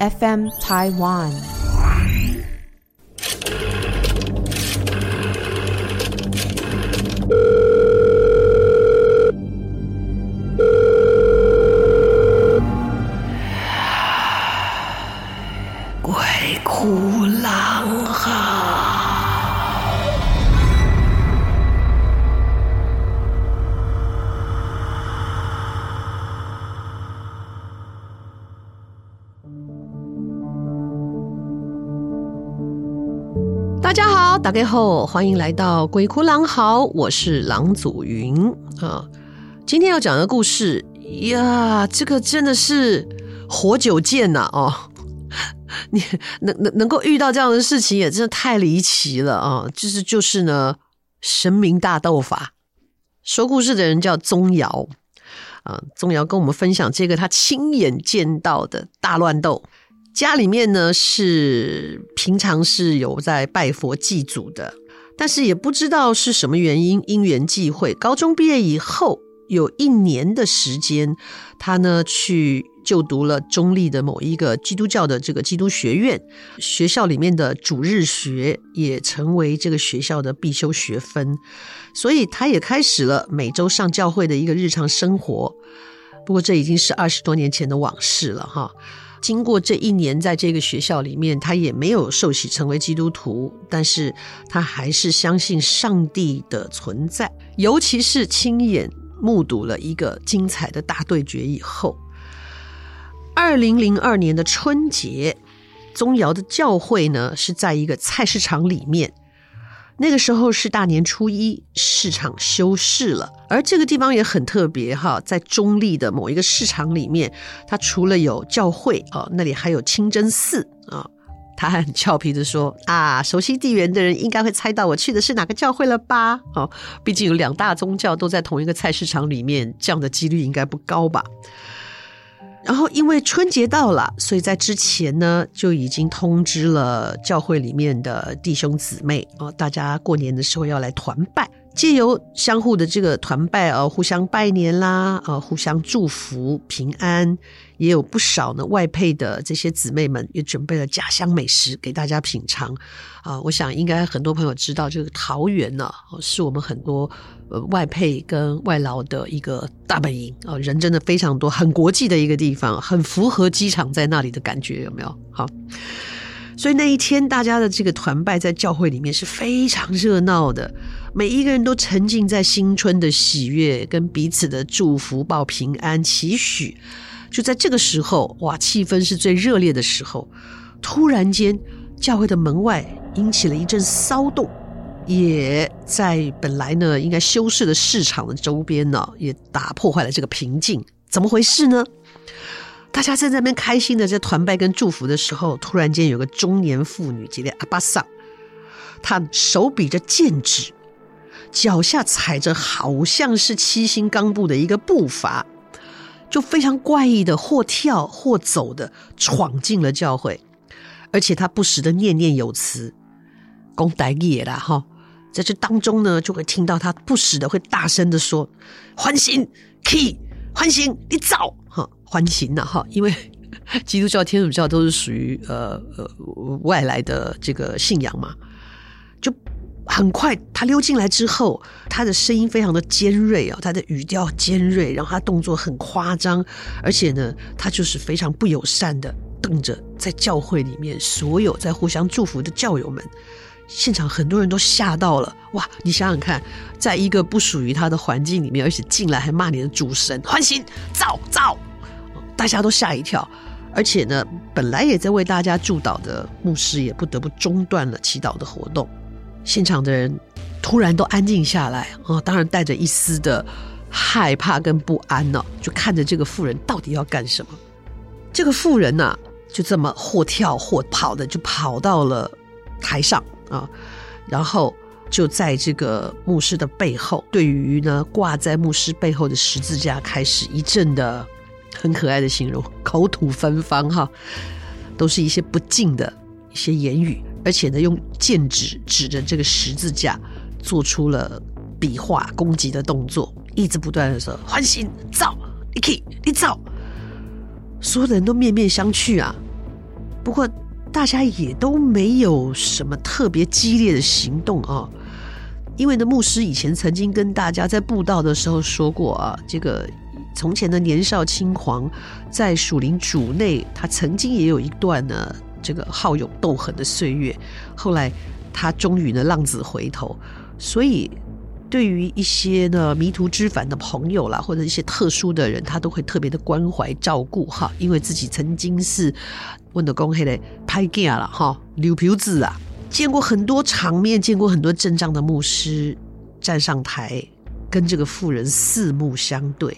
FM Taiwan。大家好，大家好，欢迎来到鬼哭狼嚎，我是郎祖云啊。今天要讲的故事呀，这个真的是活久见呐哦。你能能能够遇到这样的事情，也真的太离奇了啊！就是就是呢，神明大斗法。说故事的人叫宗尧啊，宗尧跟我们分享这个他亲眼见到的大乱斗。家里面呢是平常是有在拜佛祭祖的，但是也不知道是什么原因，因缘际会，高中毕业以后有一年的时间，他呢去。就读了中立的某一个基督教的这个基督学院，学校里面的主日学也成为这个学校的必修学分，所以他也开始了每周上教会的一个日常生活。不过这已经是二十多年前的往事了哈。经过这一年在这个学校里面，他也没有受洗成为基督徒，但是他还是相信上帝的存在，尤其是亲眼目睹了一个精彩的大对决以后。二零零二年的春节，宗尧的教会呢是在一个菜市场里面。那个时候是大年初一，市场休市了。而这个地方也很特别哈，在中立的某一个市场里面，它除了有教会哦，那里还有清真寺啊。他还很俏皮的说：“啊，熟悉地缘的人应该会猜到我去的是哪个教会了吧？哦，毕竟有两大宗教都在同一个菜市场里面，这样的几率应该不高吧。”然后，因为春节到了，所以在之前呢就已经通知了教会里面的弟兄姊妹哦，大家过年的时候要来团拜，借由相互的这个团拜哦，互相拜年啦，呃，互相祝福平安。也有不少呢外配的这些姊妹们也准备了家乡美食给大家品尝啊！我想应该很多朋友知道，这个桃园呢，是我们很多呃外配跟外劳的一个大本营啊，人真的非常多，很国际的一个地方，很符合机场在那里的感觉，有没有？好，所以那一天大家的这个团拜在教会里面是非常热闹的，每一个人都沉浸在新春的喜悦跟彼此的祝福、报平安、期许。就在这个时候，哇，气氛是最热烈的时候。突然间，教会的门外引起了一阵骚动，也在本来呢应该休市的市场的周边呢，也打破坏了这个平静。怎么回事呢？大家在那边开心的在团拜跟祝福的时候，突然间有个中年妇女，叫阿巴桑，她手比着剑指，脚下踩着好像是七星钢布的一个步伐。就非常怪异的，或跳或走的闯进了教会，而且他不时的念念有词，讲台语啦哈，在这当中呢，就会听到他不时的会大声的说：“欢心，key，欢心，你走哈，欢心呐哈，因为 基督教、天主教都是属于呃呃外来的这个信仰嘛，就。”很快，他溜进来之后，他的声音非常的尖锐啊，他的语调尖锐，然后他动作很夸张，而且呢，他就是非常不友善的瞪着在教会里面所有在互相祝福的教友们，现场很多人都吓到了。哇，你想想看，在一个不属于他的环境里面，而且进来还骂你的主神，欢心，走走，大家都吓一跳，而且呢，本来也在为大家祝祷的牧师也不得不中断了祈祷的活动。现场的人突然都安静下来啊，当然带着一丝的害怕跟不安呢，就看着这个妇人到底要干什么。这个妇人呢，就这么或跳或跑的就跑到了台上啊，然后就在这个牧师的背后，对于呢挂在牧师背后的十字架开始一阵的很可爱的形容，口吐芬芳哈，都是一些不敬的一些言语。而且呢，用剑指指着这个十字架，做出了比划攻击的动作，一直不断的说：“欢喜，走，你可以，你走。”所有的人都面面相觑啊。不过大家也都没有什么特别激烈的行动啊。因为呢，牧师以前曾经跟大家在布道的时候说过啊，这个从前的年少轻狂，在属灵主内，他曾经也有一段呢，这个好勇斗狠的岁月。后来他终于呢，浪子回头。所以，对于一些呢迷途知返的朋友啦，或者一些特殊的人，他都会特别的关怀照顾哈，因为自己曾经是问的公黑的拍镜了哈，刘皮子啊。见过很多场面，见过很多阵仗的牧师站上台，跟这个妇人四目相对，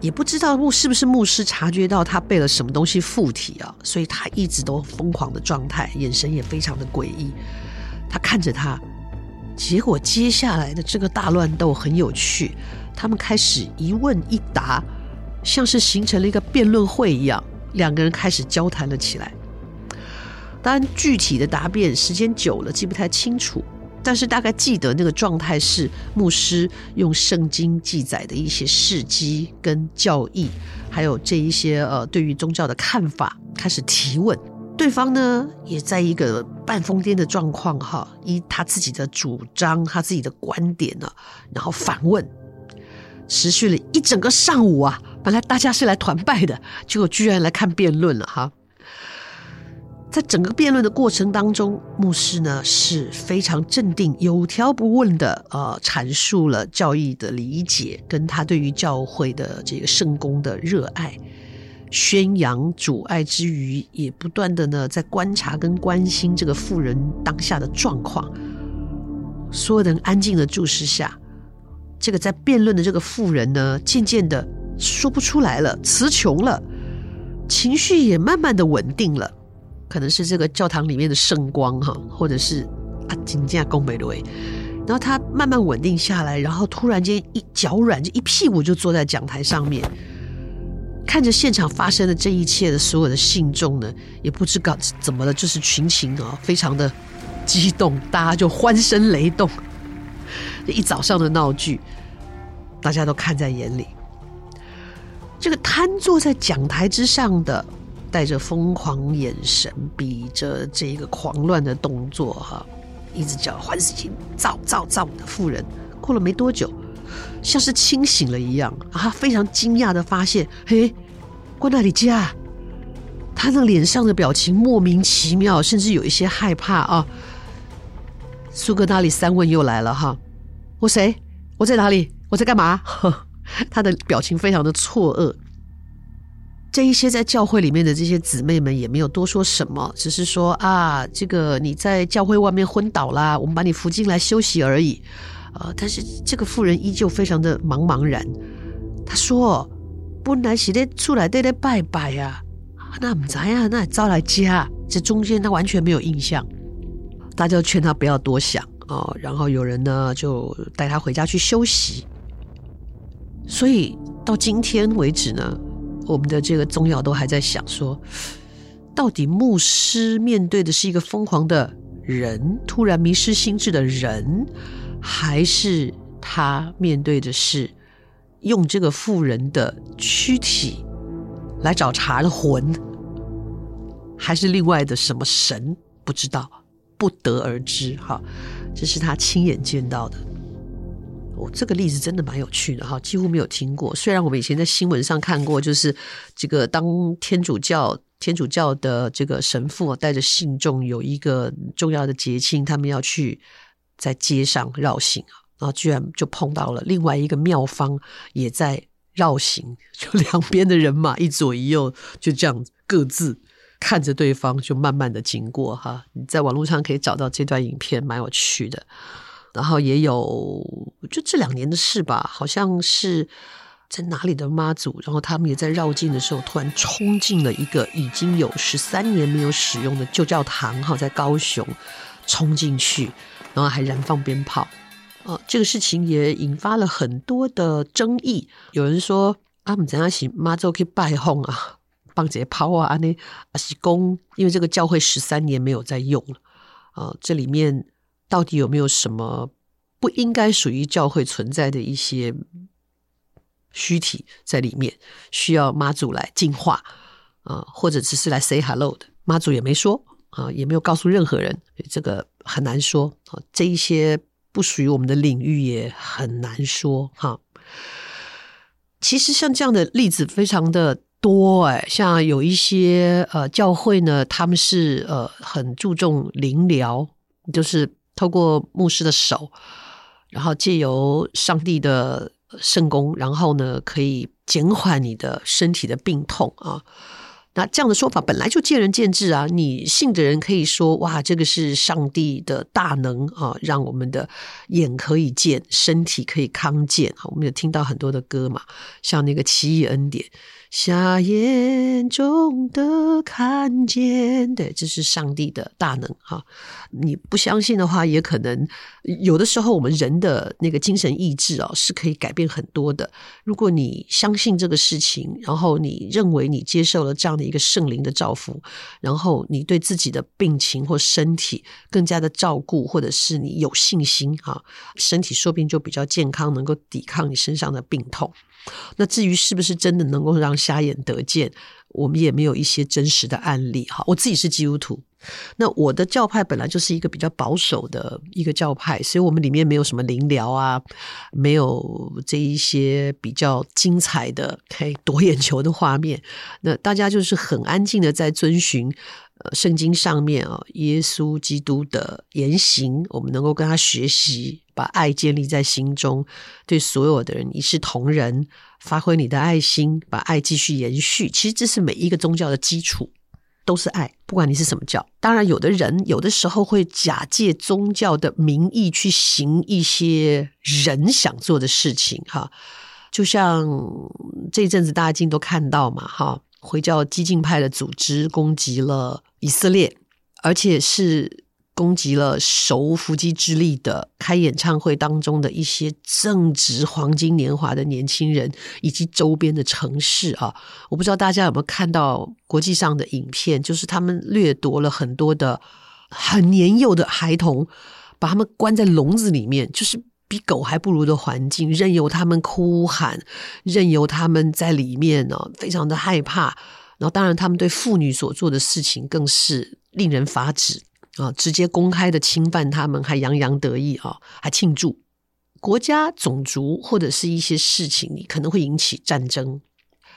也不知道牧是不是牧师察觉到他被了什么东西附体啊，所以他一直都疯狂的状态，眼神也非常的诡异。他看着他，结果接下来的这个大乱斗很有趣，他们开始一问一答，像是形成了一个辩论会一样，两个人开始交谈了起来。当然，具体的答辩时间久了记不太清楚，但是大概记得那个状态是牧师用圣经记载的一些事迹跟教义，还有这一些呃对于宗教的看法开始提问，对方呢也在一个半疯癫的状况哈，以他自己的主张、他自己的观点呢，然后反问，持续了一整个上午啊，本来大家是来团拜的，结果居然来看辩论了哈。在整个辩论的过程当中，牧师呢是非常镇定、有条不紊的呃阐述了教义的理解，跟他对于教会的这个圣工的热爱，宣扬主爱之余，也不断的呢在观察跟关心这个妇人当下的状况。所有人安静的注视下，这个在辩论的这个妇人呢，渐渐的说不出来了，词穷了，情绪也慢慢的稳定了。可能是这个教堂里面的圣光哈，或者是啊，金价贡美瑞，然后他慢慢稳定下来，然后突然间一脚软，就一屁股就坐在讲台上面，看着现场发生的这一切的所有的信众呢，也不知搞怎么了，就是群情啊，非常的激动，大家就欢声雷动，一早上的闹剧，大家都看在眼里，这个瘫坐在讲台之上的。带着疯狂眼神，比着这个狂乱的动作，哈，一直叫欢喜心造造造的妇人，过了没多久，像是清醒了一样啊，非常惊讶的发现，嘿，关那里家，他那脸上的表情莫名其妙，甚至有一些害怕啊。苏格那里三问又来了哈，我谁？我在哪里？我在干嘛？呵，他的表情非常的错愕。这一些在教会里面的这些姊妹们也没有多说什么，只是说啊，这个你在教会外面昏倒啦，我们把你扶进来休息而已。呃，但是这个妇人依旧非常的茫茫然。她说：“本来是在出来在在拜拜呀，那不知呀，那招来家，这中间她完全没有印象。”大家就劝她不要多想哦，然后有人呢就带她回家去休息。所以到今天为止呢。我们的这个宗耀都还在想说，到底牧师面对的是一个疯狂的人，突然迷失心智的人，还是他面对的是用这个妇人的躯体来找茬的魂，还是另外的什么神？不知道，不得而知。哈，这是他亲眼见到的。哦，这个例子真的蛮有趣的哈，几乎没有听过。虽然我们以前在新闻上看过，就是这个当天主教天主教的这个神父带着信众有一个重要的节庆，他们要去在街上绕行啊，然后居然就碰到了另外一个庙方也在绕行，就两边的人马一左一右就这样各自看着对方，就慢慢的经过哈。你在网络上可以找到这段影片，蛮有趣的。然后也有，就这两年的事吧，好像是在哪里的妈祖，然后他们也在绕境的时候，突然冲进了一个已经有十三年没有使用的旧教堂，哈，在高雄冲进去，然后还燃放鞭炮，啊，这个事情也引发了很多的争议。有人说啊，我们怎样行妈祖可以拜轰啊，放这些炮啊，那啊是公，因为这个教会十三年没有在用了，啊，这里面。到底有没有什么不应该属于教会存在的一些虚体在里面，需要妈祖来净化啊，或者只是来 say hello 的？妈祖也没说啊，也没有告诉任何人，这个很难说啊。这一些不属于我们的领域，也很难说哈。其实像这样的例子非常的多哎，像有一些呃教会呢，他们是呃很注重灵疗，就是透过牧师的手，然后借由上帝的圣功，然后呢可以减缓你的身体的病痛啊。那这样的说法本来就见仁见智啊！你信的人可以说：“哇，这个是上帝的大能啊，让我们的眼可以见，身体可以康健。”我们有听到很多的歌嘛，像那个《奇异恩典》。瞎眼中的看见，对，这是上帝的大能哈。你不相信的话，也可能有的时候我们人的那个精神意志哦，是可以改变很多的。如果你相信这个事情，然后你认为你接受了这样一个圣灵的照福，然后你对自己的病情或身体更加的照顾，或者是你有信心哈，身体说不定就比较健康，能够抵抗你身上的病痛。那至于是不是真的能够让瞎眼得见，我们也没有一些真实的案例哈。我自己是基督徒，那我的教派本来就是一个比较保守的一个教派，所以我们里面没有什么灵疗啊，没有这一些比较精彩的可以夺眼球的画面。那大家就是很安静的在遵循。圣经上面啊，耶稣基督的言行，我们能够跟他学习，把爱建立在心中，对所有的人一视同仁，发挥你的爱心，把爱继续延续。其实这是每一个宗教的基础，都是爱，不管你是什么教。当然，有的人有的时候会假借宗教的名义去行一些人想做的事情，哈，就像这一阵子大家今都看到嘛，哈。回教激进派的组织攻击了以色列，而且是攻击了手无缚鸡之力的开演唱会当中的一些正值黄金年华的年轻人，以及周边的城市啊！我不知道大家有没有看到国际上的影片，就是他们掠夺了很多的很年幼的孩童，把他们关在笼子里面，就是。比狗还不如的环境，任由他们哭喊，任由他们在里面呢，非常的害怕。然后，当然，他们对妇女所做的事情更是令人发指啊！直接公开的侵犯他们，还洋洋得意啊，还庆祝。国家、种族或者是一些事情，你可能会引起战争。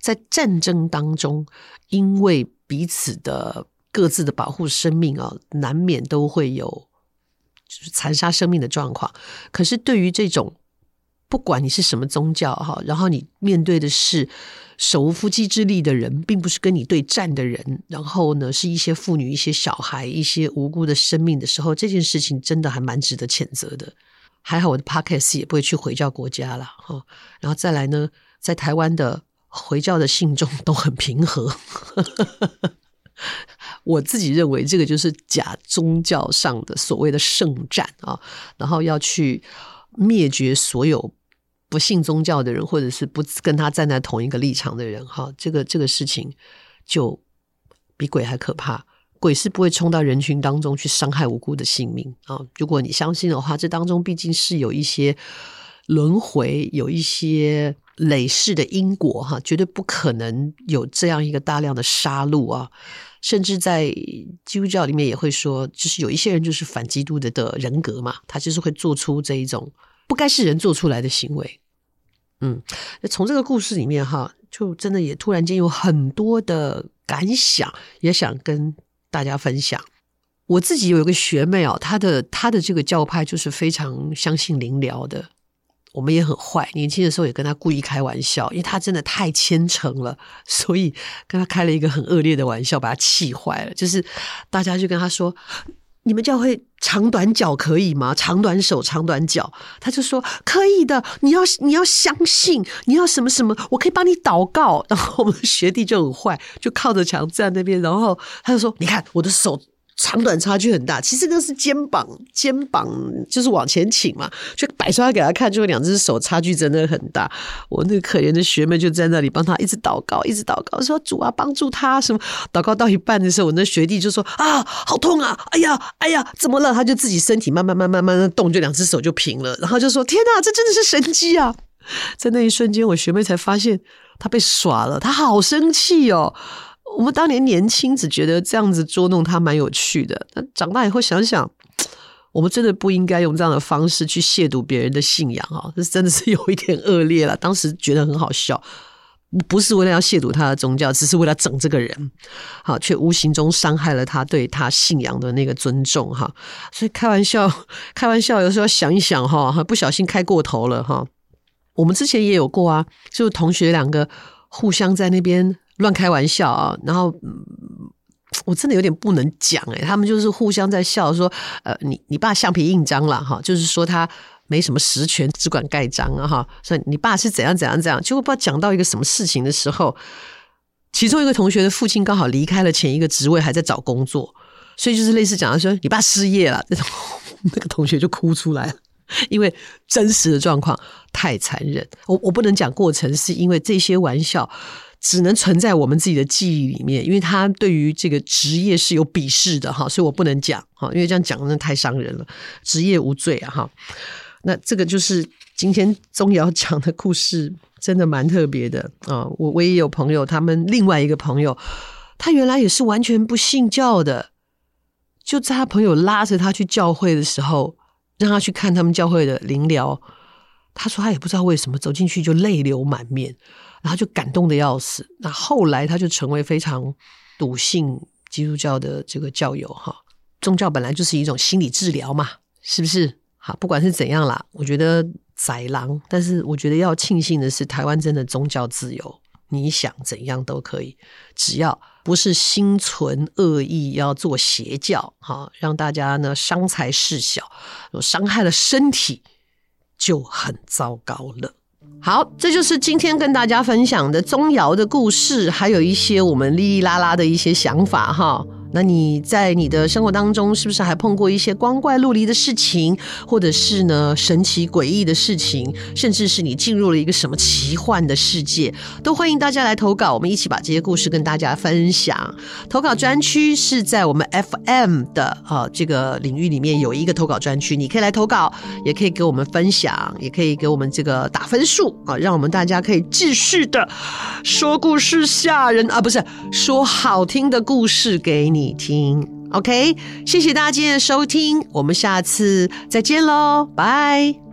在战争当中，因为彼此的各自的保护生命啊，难免都会有。就是残杀生命的状况，可是对于这种不管你是什么宗教哈，然后你面对的是手无缚鸡之力的人，并不是跟你对战的人，然后呢是一些妇女、一些小孩、一些无辜的生命的时候，这件事情真的还蛮值得谴责的。还好我的 Podcast 也不会去回教国家了哈，然后再来呢，在台湾的回教的信众都很平和。我自己认为，这个就是假宗教上的所谓的圣战啊，然后要去灭绝所有不信宗教的人，或者是不跟他站在同一个立场的人。哈，这个这个事情就比鬼还可怕。鬼是不会冲到人群当中去伤害无辜的性命啊。如果你相信的话，这当中毕竟是有一些轮回，有一些。累世的因果，哈，绝对不可能有这样一个大量的杀戮啊！甚至在基督教里面也会说，就是有一些人就是反基督的的人格嘛，他就是会做出这一种不该是人做出来的行为。嗯，从这个故事里面哈，就真的也突然间有很多的感想，也想跟大家分享。我自己有一个学妹哦，她的她的这个教派就是非常相信灵疗的。我们也很坏，年轻的时候也跟她故意开玩笑，因为她真的太虔诚了，所以跟她开了一个很恶劣的玩笑，把她气坏了。就是大家就跟她说：“你们教会长短脚可以吗？长短手，长短脚。”他就说：“可以的，你要你要相信，你要什么什么，我可以帮你祷告。”然后我们学弟就很坏，就靠着墙站那边，然后他就说：“你看我的手。”长短差距很大，其实那是肩膀，肩膀就是往前倾嘛，就摆出来给他看，就两只手差距真的很大。我那可怜的学妹就在那里帮他一直祷告，一直祷告，说主啊帮助他什么。祷告到一半的时候，我那学弟就说啊好痛啊，哎呀哎呀怎么了？他就自己身体慢慢慢慢慢慢动，就两只手就平了，然后就说天哪，这真的是神迹啊！在那一瞬间，我学妹才发现她被耍了，她好生气哦。我们当年年轻只觉得这样子捉弄他蛮有趣的，但长大以后想想，我们真的不应该用这样的方式去亵渎别人的信仰啊！这真的是有一点恶劣了。当时觉得很好笑。不是为了要亵渎他的宗教，只是为了整这个人，好，却无形中伤害了他对他信仰的那个尊重，哈。所以开玩笑，开玩笑，有时候想一想，哈，不小心开过头了，哈。我们之前也有过啊，就是同学两个互相在那边乱开玩笑啊，然后，我真的有点不能讲，诶，他们就是互相在笑说，呃，你你爸橡皮印章了，哈，就是说他。没什么实权，只管盖章啊！哈，所以你爸是怎样怎样怎样，结果不知道讲到一个什么事情的时候，其中一个同学的父亲刚好离开了前一个职位，还在找工作，所以就是类似讲到说你爸失业了，那种 那个同学就哭出来了，因为真实的状况太残忍。我我不能讲过程，是因为这些玩笑只能存在我们自己的记忆里面，因为他对于这个职业是有鄙视的哈，所以我不能讲哈，因为这样讲真的太伤人了，职业无罪啊哈。那这个就是今天宗尧讲的故事，真的蛮特别的啊！我我也有朋友，他们另外一个朋友，他原来也是完全不信教的，就在他朋友拉着他去教会的时候，让他去看他们教会的灵疗，他说他也不知道为什么走进去就泪流满面，然后就感动得要死。那后来他就成为非常笃信基督教的这个教友哈。宗教本来就是一种心理治疗嘛，是不是？好，不管是怎样啦，我觉得宰狼，但是我觉得要庆幸的是，台湾真的宗教自由，你想怎样都可以，只要不是心存恶意要做邪教，哈，让大家呢伤财事小，伤害了身体就很糟糕了。好，这就是今天跟大家分享的钟瑶的故事，还有一些我们哩哩啦啦的一些想法，哈。那你在你的生活当中，是不是还碰过一些光怪陆离的事情，或者是呢神奇诡异的事情，甚至是你进入了一个什么奇幻的世界，都欢迎大家来投稿，我们一起把这些故事跟大家分享。投稿专区是在我们 FM 的啊这个领域里面有一个投稿专区，你可以来投稿，也可以给我们分享，也可以给我们这个打分数啊，让我们大家可以继续的说故事吓人啊，不是说好听的故事给你。你听，OK，谢谢大家今天的收听，我们下次再见喽，拜。